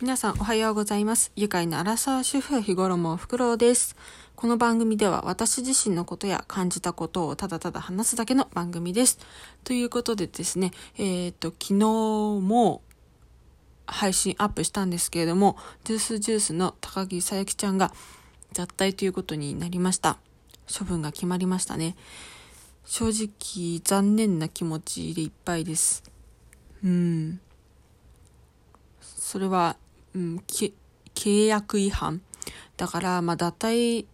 皆さんおはようございます。愉快なアラサー主婦日頃もフクロウです。この番組では私自身のことや感じたことをただただ話すだけの番組です。ということでですね、えっ、と、昨日も配信アップしたんですけれども、ジュースジュースの高木さゆきちゃんが脱退ということになりました。処分が決まりましたね。正直残念な気持ちでいっぱいです。うん。それは、うん、契約違反。だから、まあ、脱退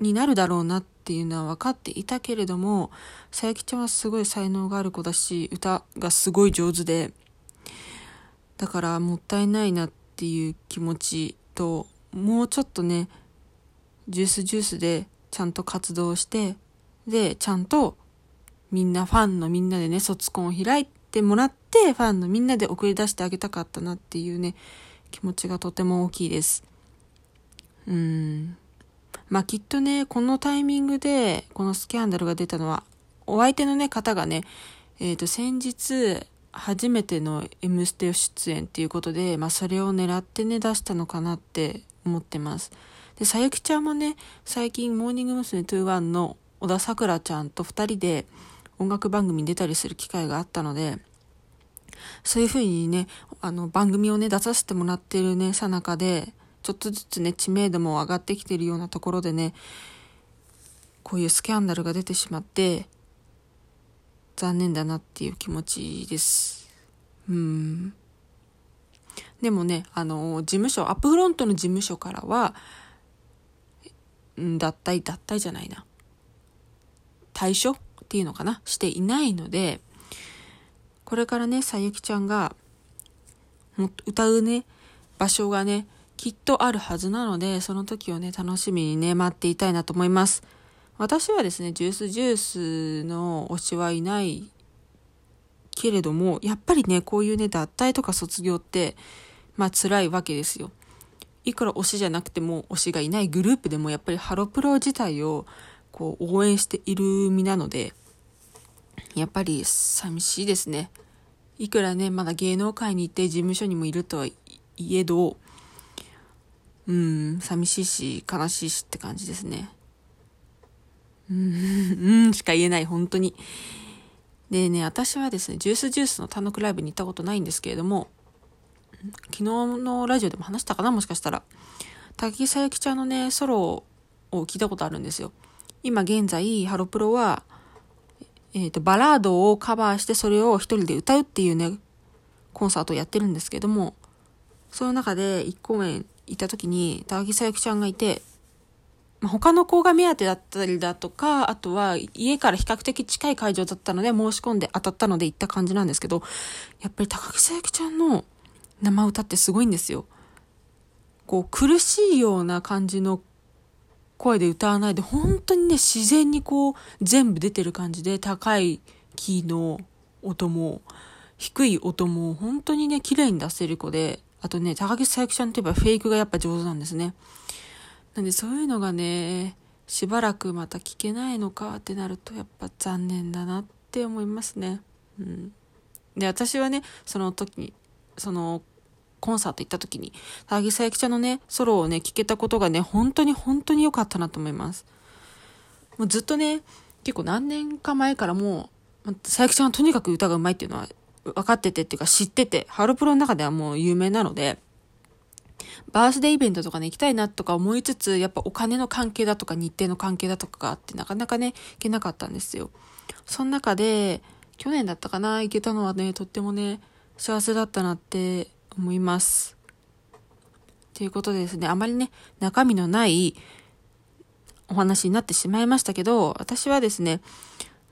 になるだろうなっていうのは分かっていたけれども、さゆきちゃんはすごい才能がある子だし、歌がすごい上手で、だからもったいないなっていう気持ちと、もうちょっとね、ジュースジュースでちゃんと活動して、で、ちゃんとみんな、ファンのみんなでね、卒コンを開いてもらって、ファンのみんなで送り出してあげたかったなっていうね、気持ちがとても大きいです。うん。まあきっとね、このタイミングで、このスキャンダルが出たのは、お相手のね、方がね、えっ、と、先日、初めての M ステ出演っていうことで、まあそれを狙ってね、出したのかなって思ってます。で、さゆきちゃんもね、最近、モーニング娘。21の小田さくらちゃんと二人で音楽番組に出たりする機会があったので、そういうふうにね、あの、番組をね、出させてもらってるね、さなかで、ちょっとずつね、知名度も上がってきてるようなところでね、こういうスキャンダルが出てしまって、残念だなっていう気持ちです。うん。でもね、あの、事務所、アップフロントの事務所からは、脱退、脱退じゃないな。退所っていうのかな？していないので、これからね、さゆきちゃんが、歌うね、場所がね、きっとあるはずなので、その時をね、楽しみにね、待っていたいなと思います。私はですね、ジュースジュースの推しはいないけれども、やっぱりね、こういうね、脱退とか卒業って、まあ辛いわけですよ。いくら推しじゃなくても推しがいないグループでもやっぱりハロプロ自体をこう応援している身なので、やっぱり寂しいですね。いくらね、まだ芸能界にいて事務所にもいるとはいえど、うん、寂しいし悲しいしって感じですね。うん、うんしか言えない、本当に。でね、私はですね、ジュースジュースの単独ライブに行ったことないんですけれども、昨日のラジオでも話したかなもしかしたら。滝さゆきちゃんのね、ソロを聞いたことあるんですよ。今現在、ハロプロは、えっ、と、バラードをカバーしてそれを一人で歌うっていうね、コンサートをやってるんですけども、その中で一公演行った時に、高木さゆきちゃんがいて、まあ、他の子が目当てだったりだとか、あとは家から比較的近い会場だったので申し込んで当たったので行った感じなんですけど、やっぱり高木さゆきちゃんの生歌ってすごいんですよ。こう苦しいような感じの声で歌わないで、本当にね、自然にこう全部出てる感じで、高いキーの音も、低い音も本当にね、綺麗に出せる子で、あとね、高木さゆきちゃんといえばフェイクがやっぱ上手なんですね。なんでそういうのがね、しばらくまた聞けないのかってなると、やっぱ残念だなって思いますね。うん。で、私はね、その時に、その、コンサート行った時に、高木さゆきちゃんのね、ソロをね、聴けたことがね、本当に本当に良かったなと思います。もうずっとね、結構何年か前からもう、さゆきちゃんはとにかく歌が上手いっていうのは分かっててっていうか知ってて、ハロプロの中ではもう有名なので、バースデーイベントとかね、行きたいなとか思いつつ、やっぱお金の関係だとか日程の関係だとかがあって、なかなかね、行けなかったんですよ。その中で、去年だったかな、行けたのはね、とってもね、幸せだったなって思います。ということでですね、あまりね、中身のないお話になってしまいましたけど、私はですね、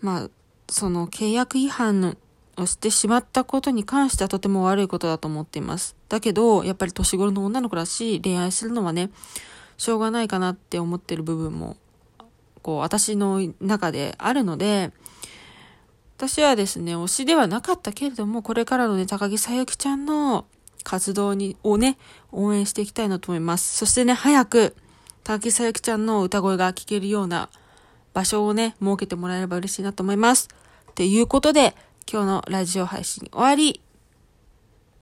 まあ、その契約違反のをしてしまったことに関してはとても悪いことだと思っています。だけど、やっぱり年頃の女の子だしい、恋愛するのはね、しょうがないかなって思ってる部分も、こう、私の中であるので、私はですね、推しではなかったけれども、これからのね、高木さゆきちゃんの活動に、をね、応援していきたいなと思います。そしてね、早く、高木さゆきちゃんの歌声が聴けるような場所をね、設けてもらえれば嬉しいなと思います。ということで、今日のラジオ配信終わり。